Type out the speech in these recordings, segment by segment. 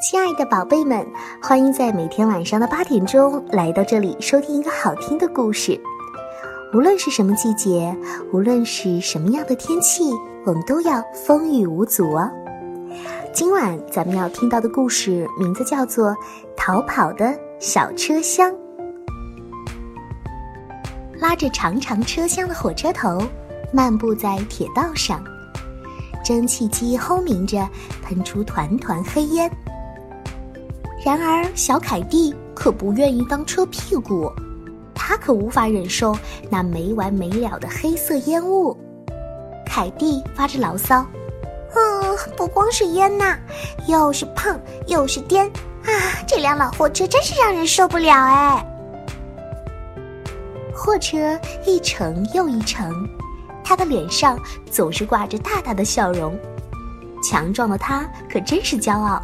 亲爱的宝贝们，欢迎在每天晚上的八点钟来到这里收听一个好听的故事。无论是什么季节，无论是什么样的天气，我们都要风雨无阻哦。今晚咱们要听到的故事名字叫做《逃跑的小车厢》。拉着长长车厢的火车头，漫步在铁道上，蒸汽机轰鸣着，喷出团团黑烟。然而，小凯蒂可不愿意当车屁股，他可无法忍受那没完没了的黑色烟雾。凯蒂发着牢骚：“嗯，不光是烟呐，又是胖又是颠啊！这辆老货车真是让人受不了哎。”货车一程又一程，他的脸上总是挂着大大的笑容。强壮的他可真是骄傲，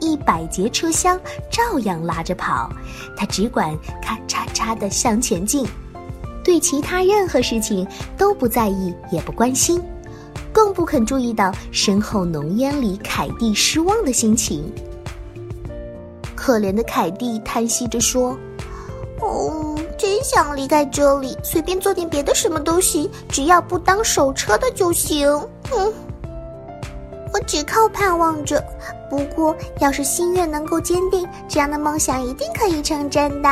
一百节车厢照样拉着跑，他只管咔嚓嚓地向前进，对其他任何事情都不在意也不关心，更不肯注意到身后浓烟里凯蒂失望的心情。可怜的凯蒂叹息着说：“哦。”真想离开这里，随便做点别的什么都行，只要不当手车的就行。嗯，我只靠盼望着。不过，要是心愿能够坚定，这样的梦想一定可以成真的。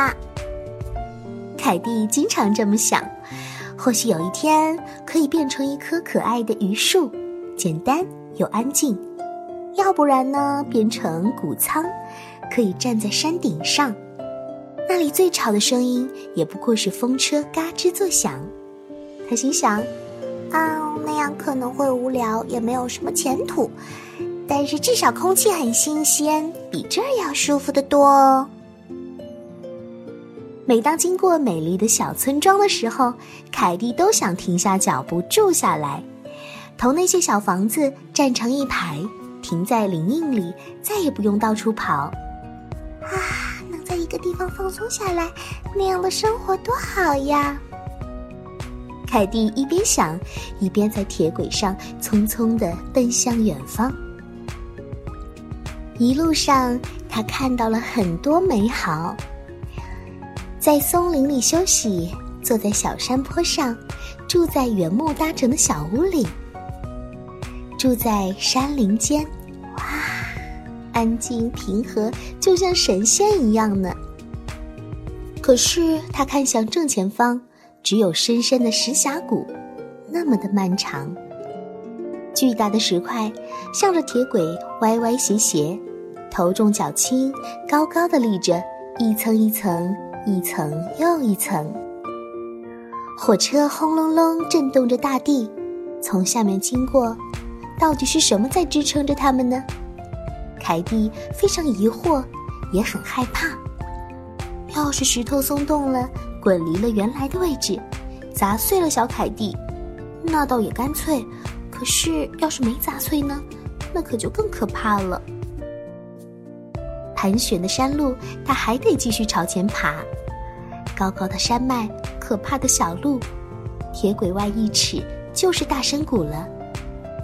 凯蒂经常这么想，或许有一天可以变成一棵可爱的榆树，简单又安静；要不然呢，变成谷仓，可以站在山顶上。那里最吵的声音也不过是风车嘎吱作响，他心想：“啊，那样可能会无聊，也没有什么前途。但是至少空气很新鲜，比这儿要舒服的多哦。”每当经过美丽的小村庄的时候，凯蒂都想停下脚步住下来，同那些小房子站成一排，停在林荫里，再也不用到处跑。啊！能在一个地方放松下来，那样的生活多好呀！凯蒂一边想，一边在铁轨上匆匆地奔向远方。一路上，他看到了很多美好：在松林里休息，坐在小山坡上，住在原木搭成的小屋里，住在山林间。哇安静平和，就像神仙一样呢。可是他看向正前方，只有深深的石峡谷，那么的漫长。巨大的石块向着铁轨歪歪斜斜，头重脚轻，高高的立着，一层一层，一层又一层。火车轰隆隆震动着大地，从下面经过，到底是什么在支撑着它们呢？凯蒂非常疑惑，也很害怕。要是石头松动了，滚离了原来的位置，砸碎了小凯蒂，那倒也干脆。可是要是没砸碎呢，那可就更可怕了。盘旋的山路，他还得继续朝前爬。高高的山脉，可怕的小路，铁轨外一尺就是大山谷了，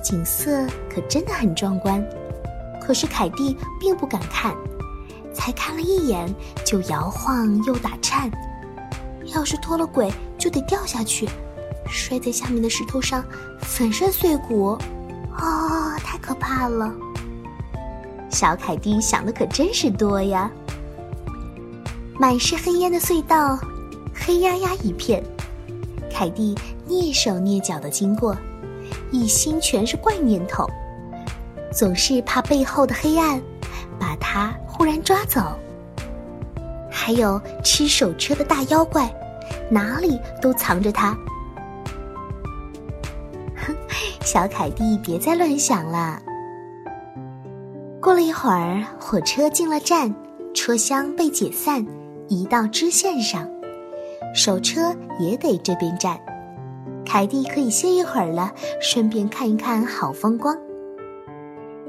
景色可真的很壮观。可是凯蒂并不敢看，才看了一眼就摇晃又打颤。要是脱了轨，就得掉下去，摔在下面的石头上，粉身碎骨。啊，太可怕了！小凯蒂想的可真是多呀。满是黑烟的隧道，黑压压一片。凯蒂蹑手蹑脚的经过，一心全是怪念头。总是怕背后的黑暗把他忽然抓走，还有吃手车的大妖怪，哪里都藏着他。哼，小凯蒂，别再乱想了。过了一会儿，火车进了站，车厢被解散，移到支线上，手车也得这边站。凯蒂可以歇一会儿了，顺便看一看好风光。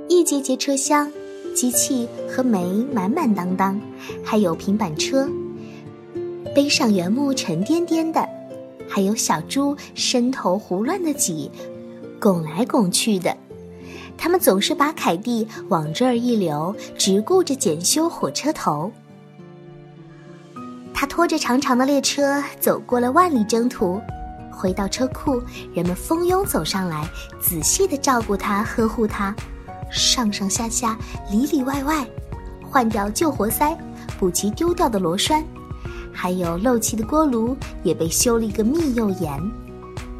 一节节车厢，机器和煤满满当当，还有平板车，背上原木沉甸甸的，还有小猪伸头胡乱的挤，拱来拱去的。他们总是把凯蒂往这儿一留，只顾着检修火车头。他拖着长长的列车走过了万里征途，回到车库，人们蜂拥走上来，仔细的照顾他，呵护他，上上下下，里里外外，换掉旧活塞，补齐丢掉的螺栓，还有漏气的锅炉也被修了一个密又严，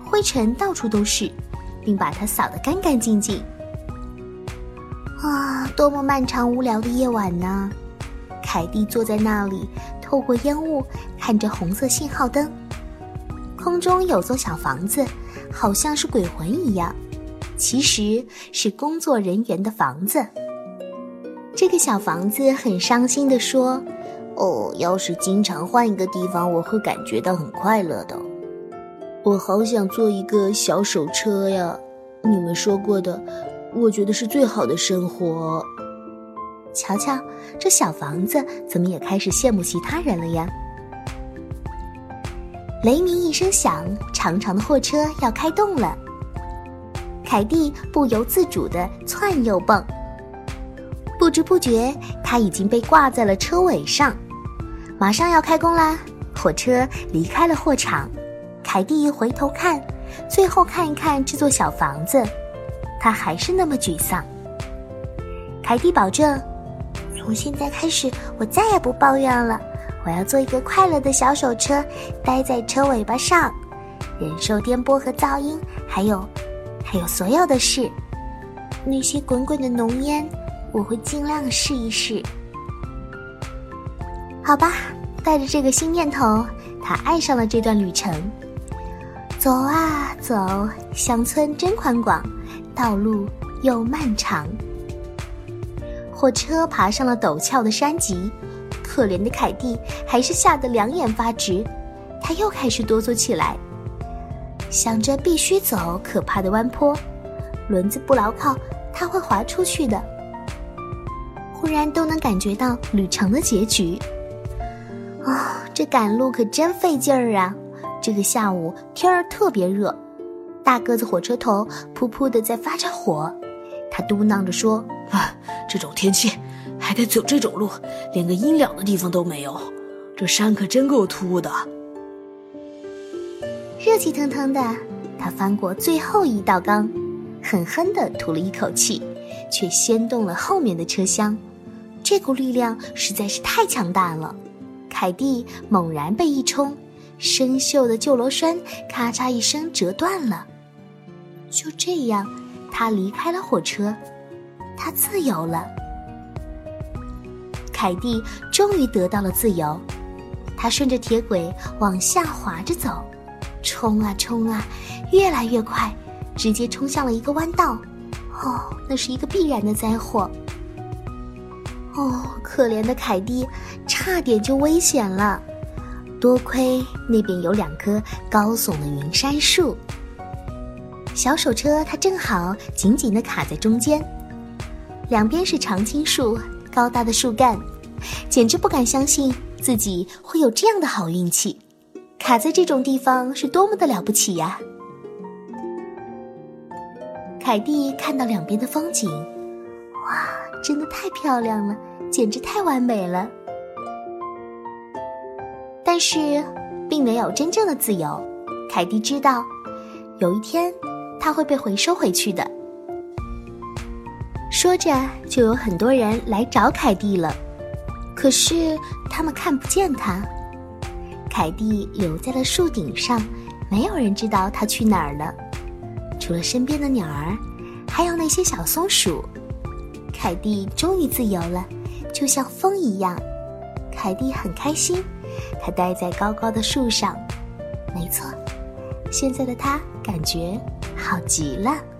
灰尘到处都是，并把它扫得干干净净。多么漫长无聊的夜晚呢！凯蒂坐在那里，透过烟雾看着红色信号灯。空中有座小房子，好像是鬼魂一样，其实是工作人员的房子。这个小房子很伤心地说：“哦，要是经常换一个地方，我会感觉到很快乐的。我好想做一个小手车呀！你们说过的。”我觉得是最好的生活。瞧瞧，这小房子怎么也开始羡慕其他人了呀？雷鸣一声响，长长的货车要开动了。凯蒂不由自主的窜又蹦，不知不觉他已经被挂在了车尾上。马上要开工啦！火车离开了货场，凯蒂回头看，最后看一看这座小房子。他还是那么沮丧。凯蒂保证，从现在开始，我再也不抱怨了。我要做一个快乐的小手车，待在车尾巴上，忍受颠簸和噪音，还有，还有所有的事。那些滚滚的浓烟，我会尽量试一试。好吧，带着这个新念头，他爱上了这段旅程。走啊走，乡村真宽广。道路又漫长，火车爬上了陡峭的山脊，可怜的凯蒂还是吓得两眼发直，他又开始哆嗦起来，想着必须走可怕的弯坡，轮子不牢靠，他会滑出去的。忽然都能感觉到旅程的结局，啊，这赶路可真费劲儿啊！这个下午天儿特别热。大个子火车头噗噗的在发着火，他嘟囔着说：“啊，这种天气还得走这种路，连个阴凉的地方都没有，这山可真够秃的。”热气腾腾的，他翻过最后一道缸，狠狠的吐了一口气，却掀动了后面的车厢。这股力量实在是太强大了，凯蒂猛然被一冲，生锈的旧螺栓咔嚓一声折断了。就这样，他离开了火车，他自由了。凯蒂终于得到了自由，他顺着铁轨往下滑着走，冲啊冲啊，越来越快，直接冲向了一个弯道。哦，那是一个必然的灾祸。哦，可怜的凯蒂，差点就危险了。多亏那边有两棵高耸的云杉树。小手车，它正好紧紧地卡在中间，两边是常青树，高大的树干，简直不敢相信自己会有这样的好运气，卡在这种地方是多么的了不起呀！凯蒂看到两边的风景，哇，真的太漂亮了，简直太完美了。但是，并没有真正的自由。凯蒂知道，有一天。它会被回收回去的。说着，就有很多人来找凯蒂了，可是他们看不见他。凯蒂留在了树顶上，没有人知道他去哪儿了，除了身边的鸟儿，还有那些小松鼠。凯蒂终于自由了，就像风一样。凯蒂很开心，他待在高高的树上。没错，现在的他感觉。好极了。